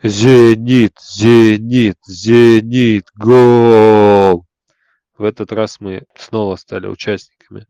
Зенит, Зенит, Зенит, гол! В этот раз мы снова стали участниками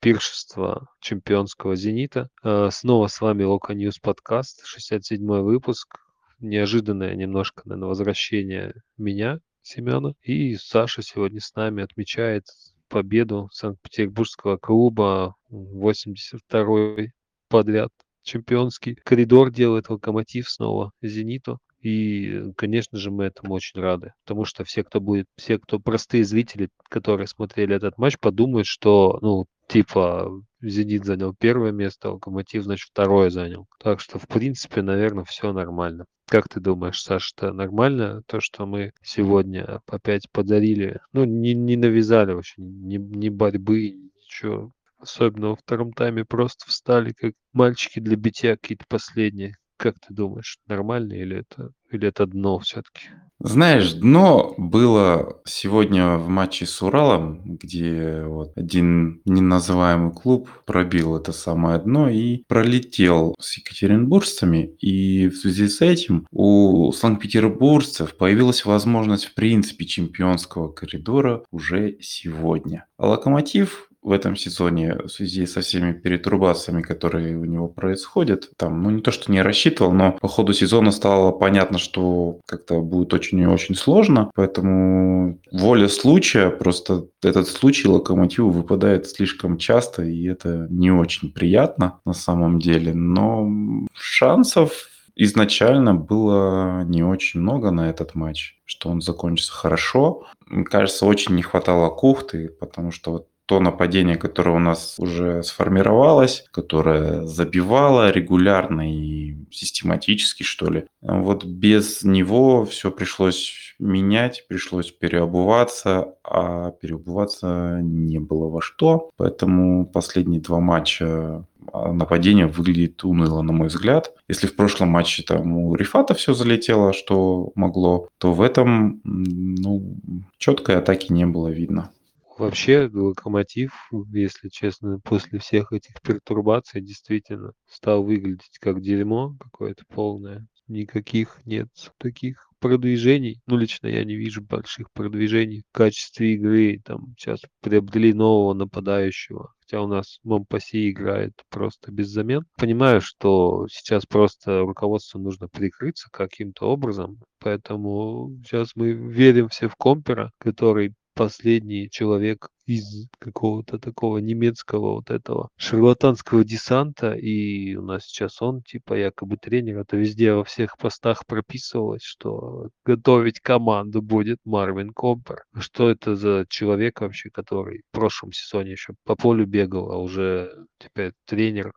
пиршества чемпионского «Зенита». А, снова с вами Локо Ньюс подкаст, 67 выпуск. Неожиданное немножко, наверное, возвращение меня, Семена. И Саша сегодня с нами отмечает победу Санкт-Петербургского клуба 82-й подряд чемпионский коридор делает локомотив снова зениту и, конечно же, мы этому очень рады, потому что все, кто будет, все, кто простые зрители, которые смотрели этот матч, подумают, что, ну, типа, Зенит занял первое место, Локомотив, значит, второе занял. Так что, в принципе, наверное, все нормально. Как ты думаешь, Саша, это нормально, то, что мы сегодня опять подарили, ну, не, не навязали вообще ни, ни борьбы, ничего. Особенно во втором тайме просто встали, как мальчики для битья какие-то последние. Как ты думаешь, нормально или это, или это дно все-таки? Знаешь, дно было сегодня в матче с Уралом, где вот один неназываемый клуб пробил это самое дно и пролетел с екатеринбуржцами. И в связи с этим у санкт-петербуржцев появилась возможность в принципе чемпионского коридора уже сегодня. А Локомотив в этом сезоне в связи со всеми перетрубациями, которые у него происходят, там, ну не то, что не рассчитывал, но по ходу сезона стало понятно, что как-то будет очень и очень сложно, поэтому воля случая, просто этот случай локомотиву выпадает слишком часто, и это не очень приятно на самом деле, но шансов изначально было не очень много на этот матч, что он закончится хорошо. Мне кажется, очень не хватало кухты, потому что вот то нападение, которое у нас уже сформировалось, которое забивало регулярно и систематически, что ли. Вот без него все пришлось менять, пришлось переобуваться, а переобуваться не было во что. Поэтому последние два матча а, нападение выглядит уныло, на мой взгляд. Если в прошлом матче там у Рифата все залетело, что могло, то в этом ну, четкой атаки не было видно. Вообще, Локомотив, если честно, после всех этих пертурбаций действительно стал выглядеть как дерьмо какое-то полное. Никаких нет таких продвижений. Ну, лично я не вижу больших продвижений в качестве игры. Там сейчас приобрели нового нападающего. Хотя у нас Момпаси играет просто без замен. Понимаю, что сейчас просто руководству нужно прикрыться каким-то образом. Поэтому сейчас мы верим все в Компера, который последний человек из какого-то такого немецкого вот этого шарлатанского десанта, и у нас сейчас он типа якобы тренер, это везде во всех постах прописывалось, что готовить команду будет Марвин Компер. Что это за человек вообще, который в прошлом сезоне еще по полю бегал, а уже теперь тренер.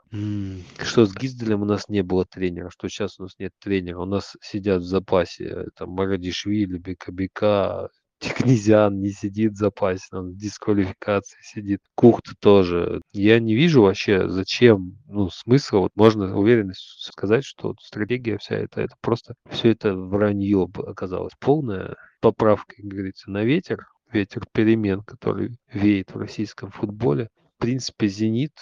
Что с Гизделем у нас не было тренера, что сейчас у нас нет тренера, у нас сидят в запасе это Марадишвили, Бекабика, Князян не сидит в запасе, он в дисквалификации сидит. Кухт тоже. Я не вижу вообще, зачем, ну, смысла. Вот можно уверенность сказать, что стратегия вся эта, это просто все это вранье оказалось. Полная поправка, как говорится, на ветер, ветер перемен, который веет в российском футболе. Принципе, «Зенит»,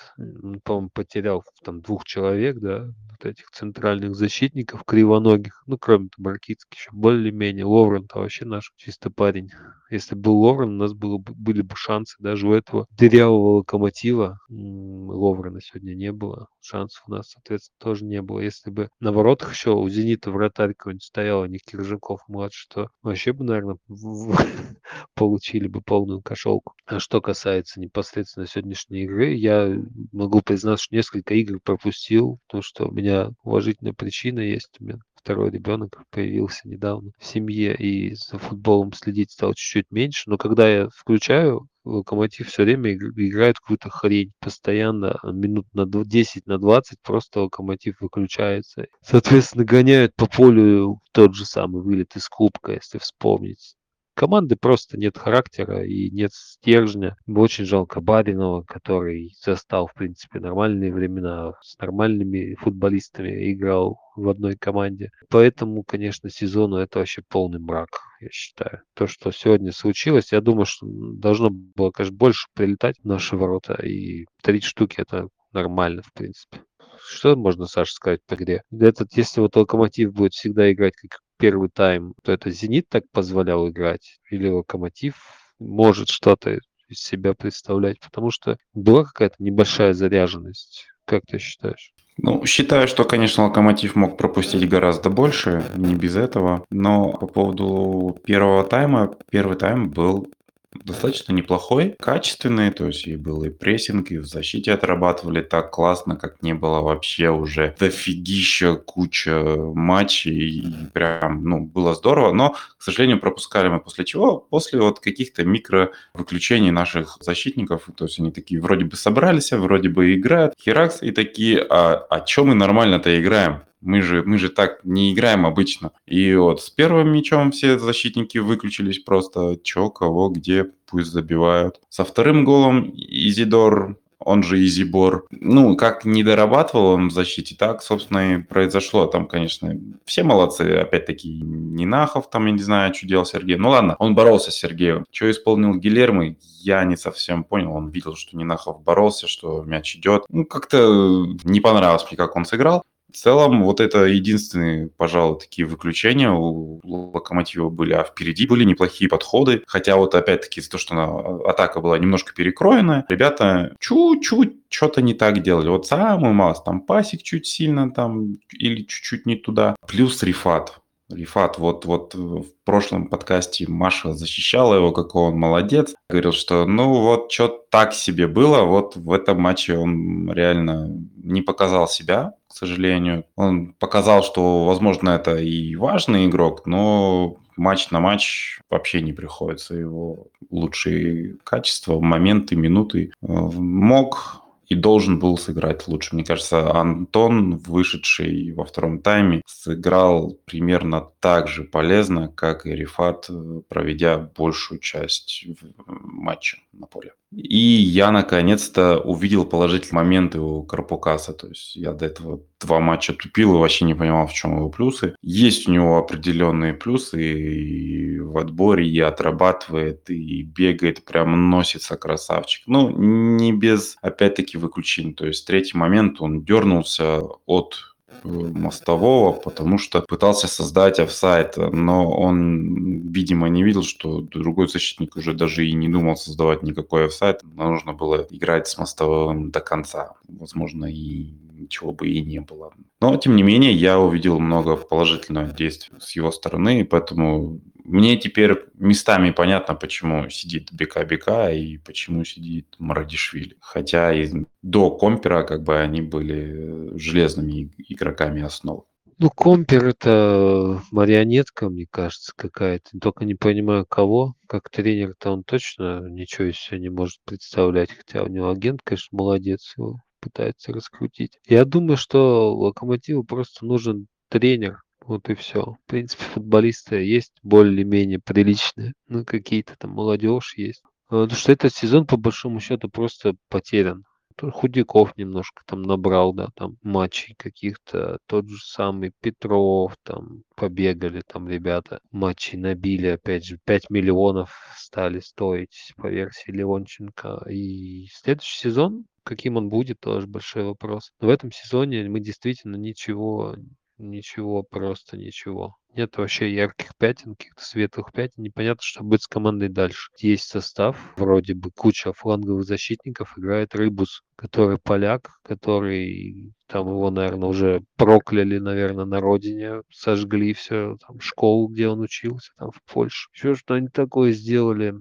по-моему, потерял там двух человек, да, вот этих центральных защитников кривоногих, ну, кроме Табаркицки, еще более-менее. Ловрен-то вообще наш чисто парень. Если был Ловрен, у нас было, были бы шансы даже у этого дырявого локомотива. Ловрена сегодня не было. Шансов у нас, соответственно, тоже не было. Если бы на воротах еще у «Зенита» вратарь какой-нибудь стоял, а не Киржаков младший, то вообще бы, наверное, получили бы полную кошелку. А что касается непосредственно сегодняшней игры, я могу признаться, что несколько игр пропустил, потому что у меня уважительная причина есть. У меня второй ребенок появился недавно в семье, и за футболом следить стал чуть-чуть меньше. Но когда я включаю, Локомотив все время играет какую-то хрень. Постоянно минут на 10, на 20 просто Локомотив выключается. Соответственно, гоняют по полю тот же самый вылет из Кубка, если вспомнить команды просто нет характера и нет стержня. Очень жалко Баринова, который застал, в принципе, нормальные времена, с нормальными футболистами играл в одной команде. Поэтому, конечно, сезону это вообще полный мрак, я считаю. То, что сегодня случилось, я думаю, что должно было, конечно, больше прилетать в наши ворота. И три штуки это нормально, в принципе. Что можно, Саша, сказать по игре? Этот, если вот Локомотив будет всегда играть как первый тайм, то это «Зенит» так позволял играть? Или «Локомотив» может что-то из себя представлять? Потому что была какая-то небольшая заряженность. Как ты считаешь? Ну, считаю, что, конечно, Локомотив мог пропустить гораздо больше, не без этого. Но по поводу первого тайма, первый тайм был достаточно неплохой, качественный, то есть и был и прессинг, и в защите отрабатывали так классно, как не было вообще уже дофигища куча матчей, и прям, ну, было здорово, но, к сожалению, пропускали мы после чего? После вот каких-то микро выключений наших защитников, то есть они такие вроде бы собрались, вроде бы играют, херакс, и такие, а, а чем мы нормально-то играем? Мы же, мы же так не играем обычно. И вот с первым мячом все защитники выключились просто. Чё, кого, где, пусть забивают. Со вторым голом Изидор он же Изибор. Ну, как не дорабатывал он в защите, так, собственно, и произошло. Там, конечно, все молодцы. Опять-таки, Нинахов там, я не знаю, что делал Сергей. Ну ладно, он боролся с Сергеем. Что исполнил Гилермо, я не совсем понял. Он видел, что Нинахов боролся, что мяч идет. Ну, как-то не понравилось мне, как он сыграл. В целом, вот это единственные, пожалуй, такие выключения у Локомотива были, а впереди были неплохие подходы. Хотя вот опять-таки за то, что она, атака была немножко перекроена, ребята чуть-чуть что-то не так делали. Вот самую малость, там пасик чуть сильно там или чуть-чуть не туда. Плюс рифат. Рифат, вот, вот в прошлом подкасте Маша защищала его, какой он молодец. Говорил, что ну вот что так себе было, вот в этом матче он реально не показал себя, к сожалению. Он показал, что, возможно, это и важный игрок, но матч на матч вообще не приходится его лучшие качества, моменты, минуты. Мог и должен был сыграть лучше. Мне кажется, Антон, вышедший во втором тайме, сыграл примерно так же полезно, как и Рифат, проведя большую часть матча на поле. И я наконец-то увидел положительные моменты у Карпукаса. То есть я до этого два матча тупил и вообще не понимал, в чем его плюсы. Есть у него определенные плюсы и в отборе, и отрабатывает, и бегает, прям носится красавчик. Ну, не без, опять-таки, выключений. То есть третий момент он дернулся от мостового, потому что пытался создать офсайт, но он, видимо, не видел, что другой защитник уже даже и не думал создавать никакой офсайт. Нужно было играть с мостовым до конца. Возможно, и ничего бы и не было. Но, тем не менее, я увидел много положительного действия с его стороны, и поэтому мне теперь местами понятно, почему сидит Бека-Бека и почему сидит Марадишвили. Хотя и до Компера как бы они были железными игроками основы. Ну, Компер это марионетка, мне кажется, какая-то. Только не понимаю, кого. Как тренер-то он точно ничего из себя не может представлять. Хотя у него агент, конечно, молодец, его пытается раскрутить. Я думаю, что Локомотиву просто нужен тренер, вот и все. В принципе, футболисты есть более-менее приличные. Ну, какие-то там молодежь есть. А, потому что этот сезон, по большому счету, просто потерян. Худяков немножко там набрал, да, там матчей каких-то, тот же самый Петров, там побегали там ребята, матчи набили, опять же, 5 миллионов стали стоить по версии Леонченко. И следующий сезон, каким он будет, тоже большой вопрос. Но в этом сезоне мы действительно ничего Ничего, просто ничего. Нет вообще ярких пятен, каких-то светлых пятен. Непонятно, что будет с командой дальше. Есть состав, вроде бы куча фланговых защитников. Играет Рыбус, который поляк, который там его, наверное, уже прокляли, наверное, на родине, сожгли все, там, школу, где он учился, там, в Польше. Еще что они такое сделали.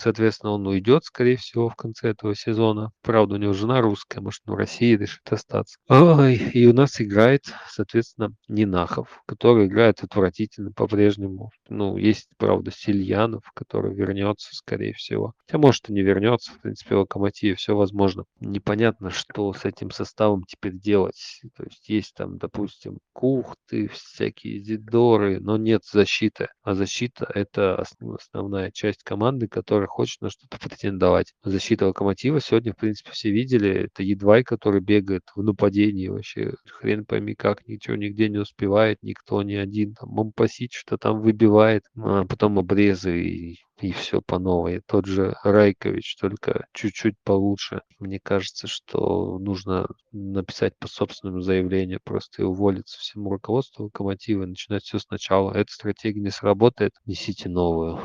Соответственно, он уйдет, скорее всего, в конце этого сезона. Правда, у него жена русская, может, в России решит остаться. Ой, и у нас играет, соответственно, Нинахов, который играет отвратительно по-прежнему. Ну, есть, правда, Сильянов, который вернется, скорее всего. Хотя, может, и не вернется. В принципе, в Локомотиве все возможно. Непонятно, что с этим составом теперь делать. То есть есть там, допустим, кухты, всякие зидоры, но нет защиты. А защита – это основная часть команды, которая хочет на что-то претендовать. Защита Локомотива сегодня, в принципе, все видели. Это Едвай, который бегает в нападении вообще. Хрен пойми как, ничего нигде не успевает, никто не один. Там Мампасит что-то там выбивает, а потом обрезы и и все по новой. Тот же Райкович, только чуть-чуть получше. Мне кажется, что нужно написать по собственному заявлению просто и уволиться всему руководству локомотива начинать все сначала. Эта стратегия не сработает, несите новую.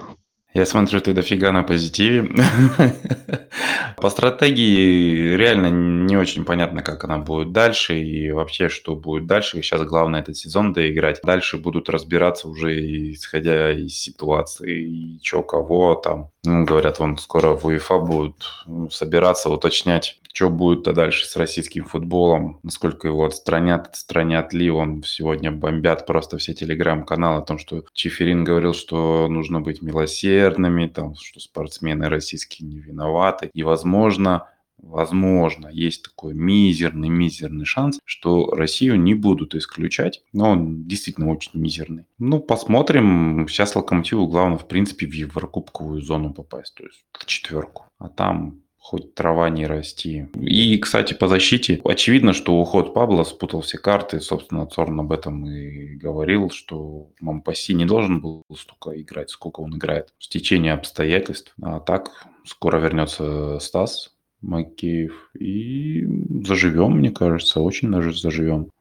Я смотрю, ты дофига на позитиве. По стратегии реально не очень понятно, как она будет дальше и вообще, что будет дальше. Сейчас главное этот сезон доиграть. Дальше будут разбираться уже исходя из ситуации, и что кого там. Ну, говорят, вон скоро в УЕФА будут собираться, уточнять, что будет-то дальше с российским футболом, насколько его отстранят, отстранят ли. Он сегодня бомбят просто все телеграм-каналы о том, что Чиферин говорил, что нужно быть милосердными, там, что спортсмены российские не виноваты. И, возможно, возможно, есть такой мизерный-мизерный шанс, что Россию не будут исключать, но он действительно очень мизерный. Ну, посмотрим. Сейчас Локомотиву главное, в принципе, в Еврокубковую зону попасть, то есть в четверку. А там хоть трава не расти. И, кстати, по защите, очевидно, что уход Пабло спутал все карты. Собственно, Цорн об этом и говорил, что Мампаси не должен был столько играть, сколько он играет. В течение обстоятельств. А так, скоро вернется Стас, Макеев. И заживем, мне кажется, очень даже заживем.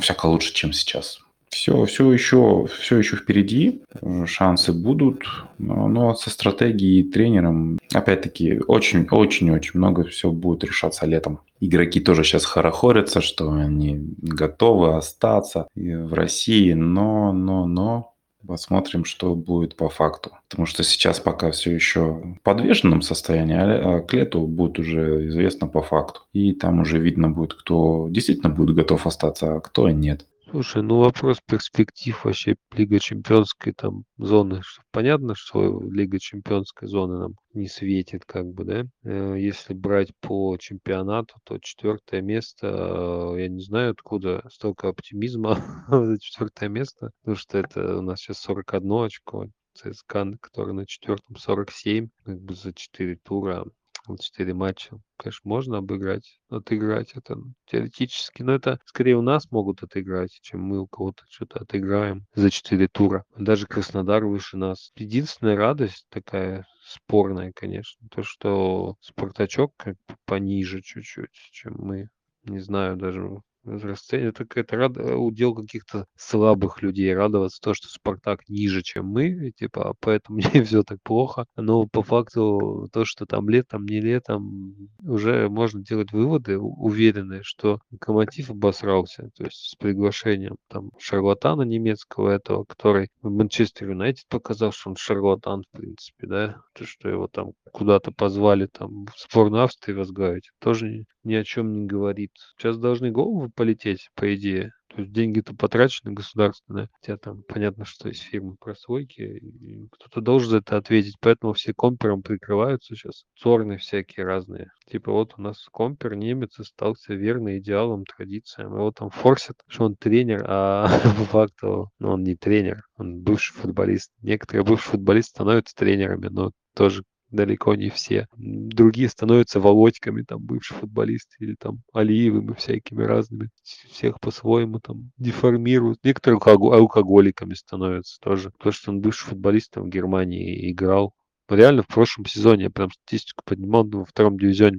Всяко лучше, чем сейчас. Все, все еще, все еще впереди, шансы будут, но со стратегией и тренером, опять-таки, очень-очень-очень много все будет решаться летом. Игроки тоже сейчас хорохорятся, что они готовы остаться в России, но, но, но Посмотрим, что будет по факту. Потому что сейчас пока все еще в подвешенном состоянии, а к лету будет уже известно по факту. И там уже видно будет, кто действительно будет готов остаться, а кто нет. Слушай, ну вопрос перспектив вообще Лига Чемпионской там зоны. Понятно, что Лига Чемпионской зоны нам не светит, как бы, да? Э, если брать по чемпионату, то четвертое место, э, я не знаю, откуда столько оптимизма за четвертое место, потому что это у нас сейчас 41 очко, ЦСКА, который на четвертом 47, как бы за 4 тура вот 4 матча. Конечно, можно обыграть, отыграть это теоретически, но это скорее у нас могут отыграть, чем мы у кого-то что-то отыграем за 4 тура. Даже Краснодар выше нас. Единственная радость такая спорная, конечно, то, что Спартачок как пониже чуть-чуть, чем мы. Не знаю даже, расценивать. Это какая-то рад... удел каких-то слабых людей. Радоваться то, что Спартак ниже, чем мы, типа, поэтому мне все так плохо. Но по факту то, что там летом, не летом, уже можно делать выводы уверенные, что Локомотив обосрался. То есть с приглашением там шарлатана немецкого этого, который в Манчестер Юнайтед показал, что он шарлатан, в принципе, да. То, что его там куда-то позвали там в сборную Австрии возглавить, тоже ни о чем не говорит. Сейчас должны головы полететь, по идее. То есть деньги-то потрачены государственные. Хотя там понятно, что есть фирмы прослойки. Кто-то должен за это ответить. Поэтому все компером прикрываются сейчас. Цорны всякие разные. Типа вот у нас компер, немец, остался верный идеалам, традициям. Вот там форсит, что он тренер, а по факту ну, он не тренер. Он бывший футболист. Некоторые бывшие футболисты становятся тренерами, но тоже далеко не все. Другие становятся Володьками, там, бывшие футболисты, или там Алиевыми всякими разными. Всех по-своему там деформируют. Некоторые алкоголиками становятся тоже. То, что он бывший футболист там, в Германии играл. реально в прошлом сезоне я прям статистику поднимал, во втором дивизионе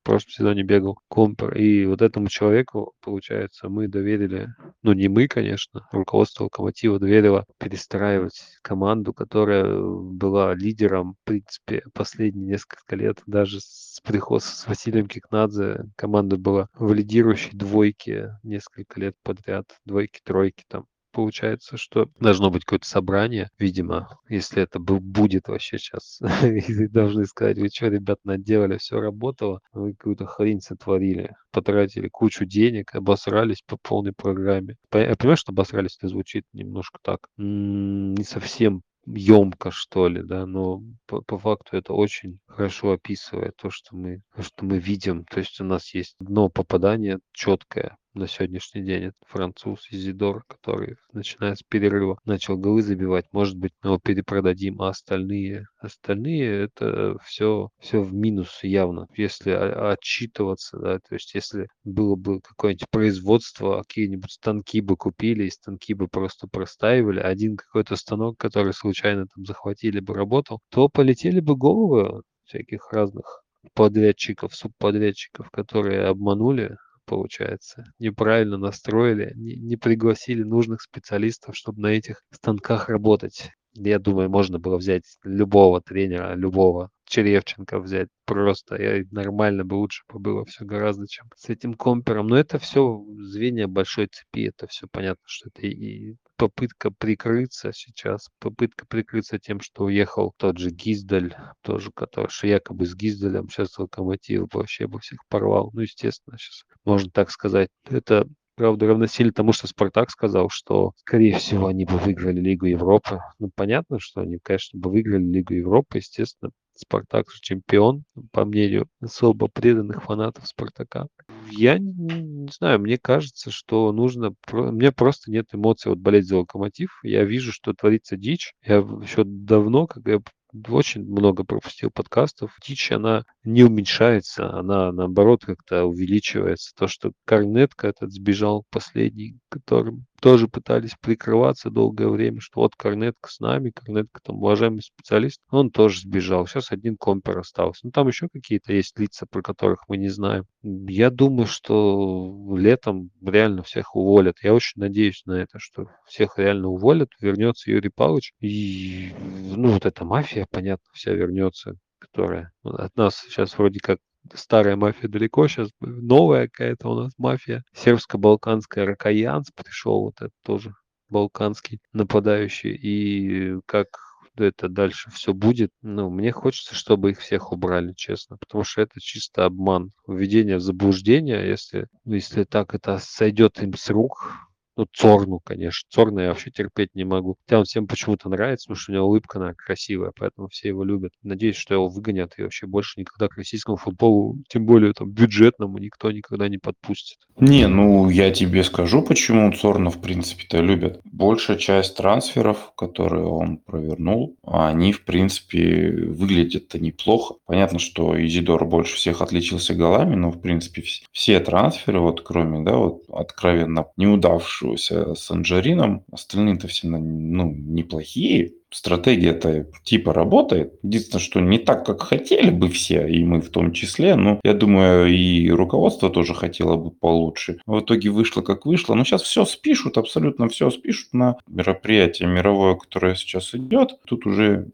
в прошлом сезоне бегал Компер. И вот этому человеку, получается, мы доверили, ну не мы, конечно, руководство Локомотива доверило перестраивать команду, которая была лидером, в принципе, последние несколько лет. Даже с приходом с Василием Кикнадзе команда была в лидирующей двойке несколько лет подряд, двойки-тройки там получается, что должно быть какое-то собрание, видимо, если это будет вообще сейчас. И должны сказать, вы что, ребят, наделали, все работало, вы какую-то хрень сотворили, потратили кучу денег, обосрались по полной программе. Я понимаю, что обосрались, это звучит немножко так, не совсем емко, что ли, да, но по, по факту это очень хорошо описывает то, что мы, то, что мы видим. То есть у нас есть одно попадание четкое на сегодняшний день. Это француз Изидор, который, начиная с перерыва, начал голы забивать. Может быть, мы его перепродадим, а остальные, остальные это все, все в минус явно. Если отчитываться, да, то есть если было бы какое-нибудь производство, какие-нибудь станки бы купили, и станки бы просто простаивали, один какой-то станок, который случайно там захватили бы, работал, то полетели бы головы всяких разных подрядчиков, субподрядчиков, которые обманули получается. Неправильно настроили, не, не пригласили нужных специалистов, чтобы на этих станках работать. Я думаю, можно было взять любого тренера, любого Черевченко взять просто. И нормально бы лучше бы было все гораздо, чем с этим компером. Но это все звенья большой цепи. Это все понятно, что это и попытка прикрыться сейчас, попытка прикрыться тем, что уехал тот же Гиздаль, тоже, который, что якобы с Гиздалем сейчас Локомотив вообще бы всех порвал. Ну, естественно, сейчас можно так сказать. Это правда, равносильно тому, что Спартак сказал, что, скорее всего, они бы выиграли Лигу Европы. Ну, понятно, что они, конечно, бы выиграли Лигу Европы, естественно. Спартак же чемпион, по мнению особо преданных фанатов Спартака. Я не, знаю, мне кажется, что нужно... Мне просто нет эмоций вот болеть за Локомотив. Я вижу, что творится дичь. Я еще давно, когда я очень много пропустил подкастов. Дичь, она не уменьшается, она наоборот как-то увеличивается. То, что Корнетка этот сбежал последний, которым тоже пытались прикрываться долгое время, что вот Корнетка с нами, Корнетка там уважаемый специалист, он тоже сбежал. Сейчас один компер остался. Ну, там еще какие-то есть лица, про которых мы не знаем. Я думаю, что летом реально всех уволят. Я очень надеюсь на это, что всех реально уволят, вернется Юрий Павлович. И, ну, вот эта мафия, понятно, вся вернется, которая от нас сейчас вроде как старая мафия далеко, сейчас новая какая-то у нас мафия. Сербско-балканская Ракаянс пришел, вот это тоже балканский нападающий. И как это дальше все будет, ну, мне хочется, чтобы их всех убрали, честно, потому что это чисто обман, введение в заблуждение, если, если так это сойдет им с рук, ну, Цорну, конечно. Цорна я вообще терпеть не могу. Хотя он всем почему-то нравится, потому что у него улыбка, она красивая, поэтому все его любят. Надеюсь, что его выгонят и вообще больше никогда к российскому футболу, тем более там бюджетному, никто никогда не подпустит. Не, ну я тебе скажу, почему Цорна в принципе-то любят. Большая часть трансферов, которые он провернул, они в принципе выглядят-то неплохо. Понятно, что Изидор больше всех отличился голами, но в принципе все трансферы, вот кроме, да, вот откровенно неудавших оставшегося Санджарином. Остальные-то все ну, неплохие. Стратегия-то типа работает. Единственное, что не так, как хотели бы все, и мы в том числе. Но я думаю, и руководство тоже хотело бы получше. В итоге вышло, как вышло. Но сейчас все спишут, абсолютно все спишут на мероприятие мировое, которое сейчас идет. Тут уже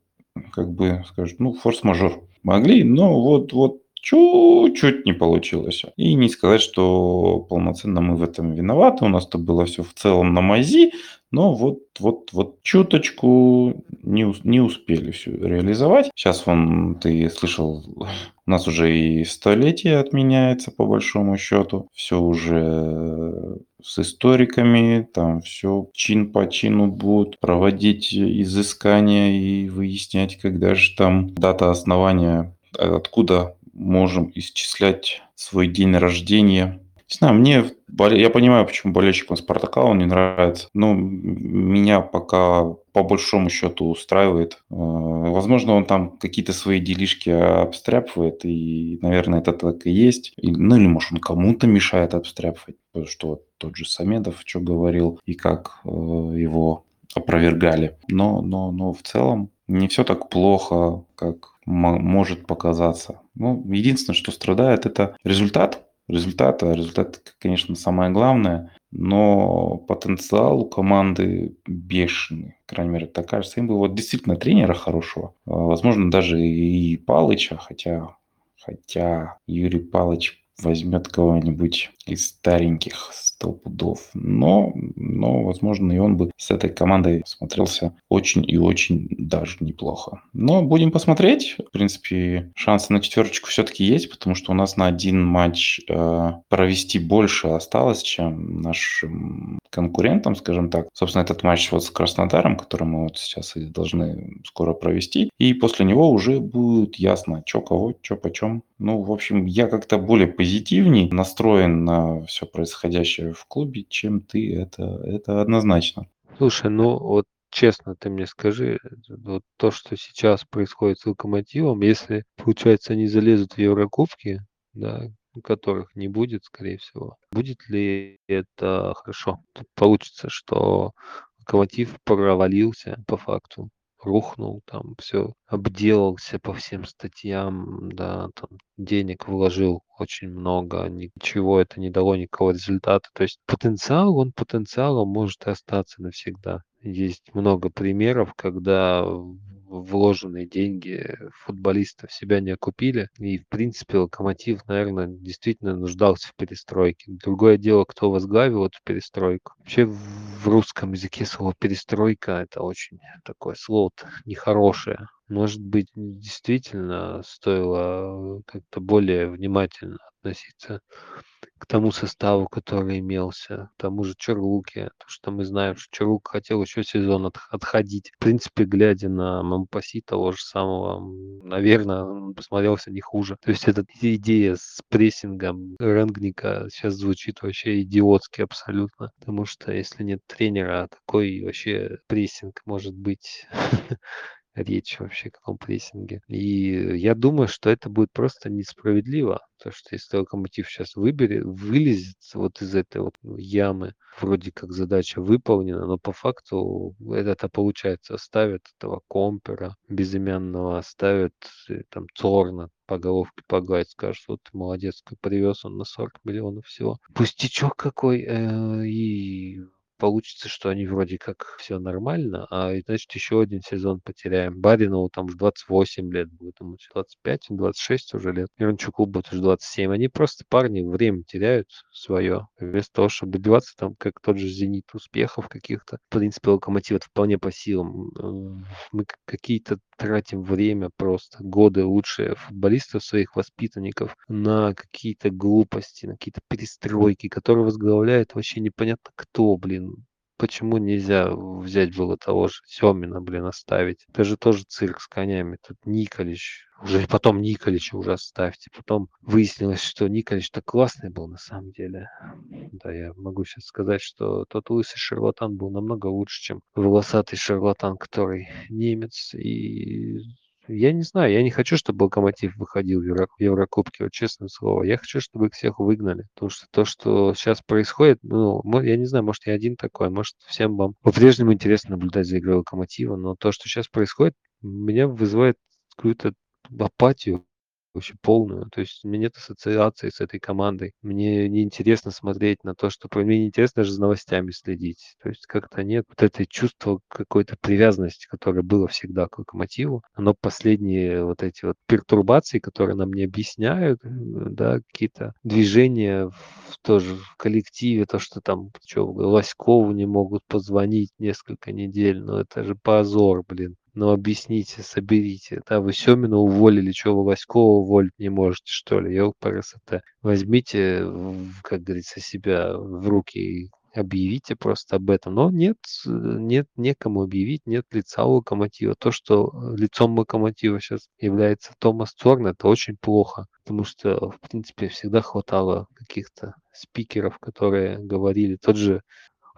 как бы скажут, ну, форс-мажор. Могли, но вот, вот чуть-чуть не получилось. И не сказать, что полноценно мы в этом виноваты. У нас-то было все в целом на мази, но вот, вот, вот чуточку не, не успели все реализовать. Сейчас вон, ты слышал, у нас уже и столетие отменяется по большому счету. Все уже с историками, там все чин по чину будут проводить изыскания и выяснять, когда же там дата основания откуда можем исчислять свой день рождения. Не знаю, мне, я понимаю, почему болельщикам Спартака он не нравится, но меня пока по большому счету устраивает. Э, возможно, он там какие-то свои делишки обстряпывает, и, наверное, это так и есть. Ну, или, может, он кому-то мешает обстряпывать, потому что тот же Самедов что говорил, и как э, его опровергали. Но, но, но в целом не все так плохо, как может показаться. Ну, единственное, что страдает, это результат. Результат, а результат, конечно, самое главное, но потенциал у команды бешеный. По крайней мере, так кажется. Им бы вот действительно тренера хорошего. А, возможно, даже и Палыча, хотя, хотя Юрий Палыч возьмет кого-нибудь из стареньких сто пудов. Но, но, возможно, и он бы с этой командой смотрелся очень и очень даже неплохо. Но будем посмотреть. В принципе, шансы на четверочку все-таки есть, потому что у нас на один матч э, провести больше осталось, чем нашим конкурентам, скажем так. Собственно, этот матч вот с Краснодаром, который мы вот сейчас должны скоро провести. И после него уже будет ясно, что кого, что почем. Ну, в общем, я как-то более позитивней настроен на все происходящее в клубе, чем ты. Это, это однозначно. Слушай, ну вот честно ты мне скажи, вот то, что сейчас происходит с Локомотивом, если, получается, они залезут в Еврокубки, да, которых не будет, скорее всего, будет ли это хорошо? Тут получится, что Локомотив провалился по факту, рухнул, там все обделался по всем статьям, да, там денег вложил очень много, ничего это не дало никакого результата. То есть потенциал, он потенциалом может остаться навсегда. Есть много примеров, когда вложенные деньги футболистов себя не окупили. И, в принципе, Локомотив, наверное, действительно нуждался в перестройке. Другое дело, кто возглавил эту перестройку. Вообще в русском языке слово перестройка это очень такое слово нехорошее. Может быть, действительно стоило как-то более внимательно относиться к тому составу, который имелся, к тому же Чарлуке, то, что мы знаем, что Чарук хотел еще сезон от, отходить. В принципе, глядя на Мампаси того же самого, наверное, он посмотрелся не хуже. То есть эта идея с прессингом Рангника сейчас звучит вообще идиотски абсолютно, потому что если нет тренера, такой вообще прессинг может быть речь вообще, каком прессинге. И я думаю, что это будет просто несправедливо. То, что если Локомотив сейчас выберет, вылезет вот из этой вот ямы, вроде как задача выполнена, но по факту это получается. Оставят этого компера безымянного, оставят э, там Цорна, по головке погладить, скажут, вот ты молодец, привез он на 40 миллионов всего. Пустячок какой, э, и получится, что они вроде как все нормально, а значит еще один сезон потеряем. Баринову там уже 28 лет будет, ему 25, 26 уже лет. Мирончуку будет уже 27. Они просто парни время теряют свое. Вместо того, чтобы добиваться там, как тот же «Зенит», успехов каких-то. В принципе, «Локомотив» это вполне по силам. Мы какие-то тратим время просто, годы лучшие футболистов, своих воспитанников на какие-то глупости, на какие-то перестройки, которые возглавляет вообще непонятно кто, блин почему нельзя взять было того же Семина, блин, оставить? Это же тоже цирк с конями. Тут Николич, уже потом Николича уже оставьте. Потом выяснилось, что Николич так классный был на самом деле. Да, я могу сейчас сказать, что тот лысый шарлатан был намного лучше, чем волосатый шарлатан, который немец. И я не знаю, я не хочу, чтобы Локомотив выходил в, Евро, в Еврокубке, вот честное слово. Я хочу, чтобы их всех выгнали. Потому что то, что сейчас происходит, ну, я не знаю, может, я один такой, может, всем вам по-прежнему интересно наблюдать за игрой Локомотива, но то, что сейчас происходит, меня вызывает какую-то апатию, вообще полную. То есть у меня нет ассоциации с этой командой. Мне неинтересно смотреть на то, что... Мне неинтересно даже за новостями следить. То есть как-то нет вот этой чувства какой-то привязанности, которое было всегда к локомотиву. Но последние вот эти вот пертурбации, которые нам не объясняют, да, какие-то движения в, тоже в коллективе, то, что там что, Лоськову не могут позвонить несколько недель, ну это же позор, блин. Ну, объясните, соберите. Да, вы Семина уволили, что вы Васькова уволить не можете, что ли? Ёлпарасоте. Возьмите, как говорится, себя в руки и объявите просто об этом. Но нет, нет некому объявить, нет лица у локомотива. То, что лицом локомотива сейчас является Томас Цорн, это очень плохо. Потому что, в принципе, всегда хватало каких-то спикеров, которые говорили. Тот же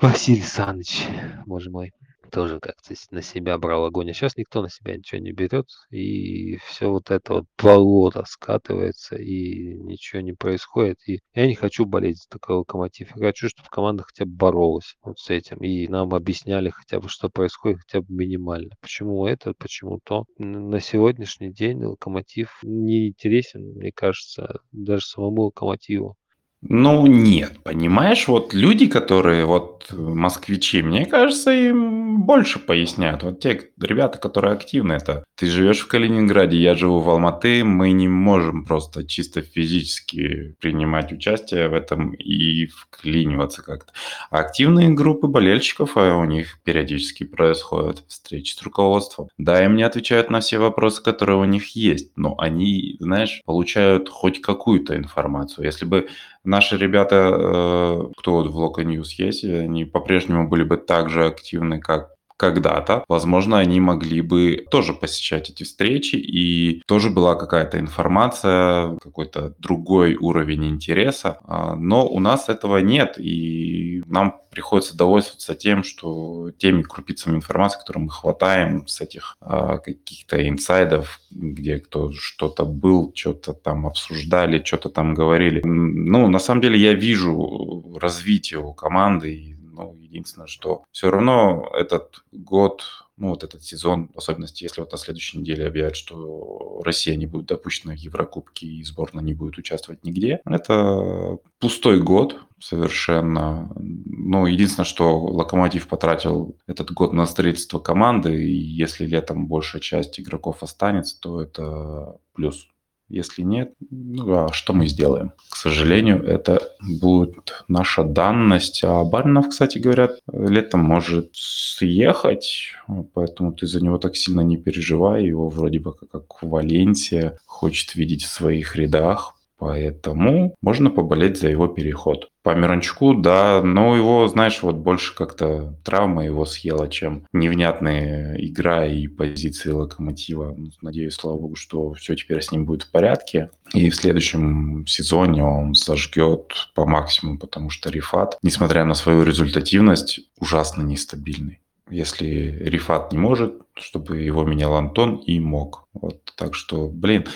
Василий Саныч, боже мой тоже как-то на себя брал огонь. А сейчас никто на себя ничего не берет, и все вот это вот болото скатывается, и ничего не происходит. И я не хочу болеть за такой локомотив. Я хочу, чтобы команда хотя бы боролась вот с этим, и нам объясняли хотя бы, что происходит хотя бы минимально. Почему это, почему то. На сегодняшний день локомотив не интересен, мне кажется, даже самому локомотиву. Ну, нет, понимаешь, вот люди, которые вот москвичи, мне кажется, им больше поясняют. Вот те ребята, которые активны, это ты живешь в Калининграде, я живу в Алматы, мы не можем просто чисто физически принимать участие в этом и вклиниваться как-то. А активные группы болельщиков, а у них периодически происходят встречи с руководством. Да, им не отвечают на все вопросы, которые у них есть, но они, знаешь, получают хоть какую-то информацию. Если бы Наши ребята, э, кто вот в Local News есть, они по-прежнему были бы так же активны, как когда-то, возможно, они могли бы тоже посещать эти встречи, и тоже была какая-то информация, какой-то другой уровень интереса. А, но у нас этого нет, и нам приходится довольствоваться тем, что теми крупицами информации, которые мы хватаем с этих а, каких-то инсайдов, где кто что-то был, что-то там обсуждали, что-то там говорили. Ну, на самом деле я вижу развитие у команды, ну, единственное, что все равно этот год ну, вот этот сезон, в особенности, если вот на следующей неделе объявят, что Россия не будет допущена в Еврокубке и сборная не будет участвовать нигде, это пустой год совершенно. Ну, единственное, что Локомотив потратил этот год на строительство команды, и если летом большая часть игроков останется, то это плюс. Если нет, ну а что мы сделаем? К сожалению, это будет наша данность. А Баринов, кстати говорят, летом может съехать, поэтому ты за него так сильно не переживай. Его вроде бы как Валенсия хочет видеть в своих рядах, Поэтому можно поболеть за его переход. По Миранчуку, да, но его, знаешь, вот больше как-то травма его съела, чем невнятная игра и позиции локомотива. Надеюсь, слава богу, что все теперь с ним будет в порядке. И в следующем сезоне он зажгет по максимуму, потому что Рифат, несмотря на свою результативность, ужасно нестабильный. Если Рифат не может, чтобы его менял Антон и мог. Вот, так что, блин,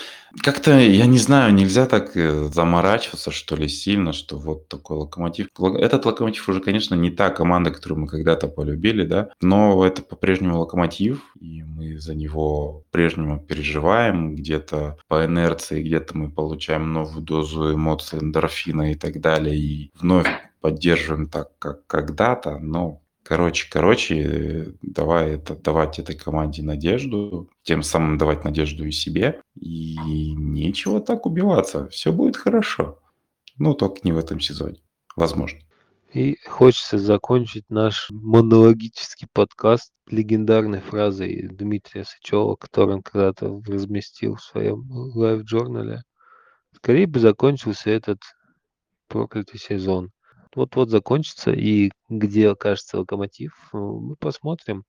как-то, я не знаю, нельзя так э, заморачиваться, что ли, сильно, что вот такой локомотив. Этот локомотив уже, конечно, не та команда, которую мы когда-то полюбили, да, но это по-прежнему локомотив, и мы за него по-прежнему переживаем, где-то по инерции, где-то мы получаем новую дозу эмоций, эндорфина и так далее, и вновь поддерживаем так, как когда-то, но Короче, короче, давай это, давать этой команде надежду, тем самым давать надежду и себе. И нечего так убиваться. Все будет хорошо. Ну, только не в этом сезоне. Возможно. И хочется закончить наш монологический подкаст легендарной фразой Дмитрия Сычева, которую он когда-то разместил в своем лайв-журнале. Скорее бы закончился этот проклятый сезон вот-вот закончится, и где окажется локомотив, э, мы посмотрим.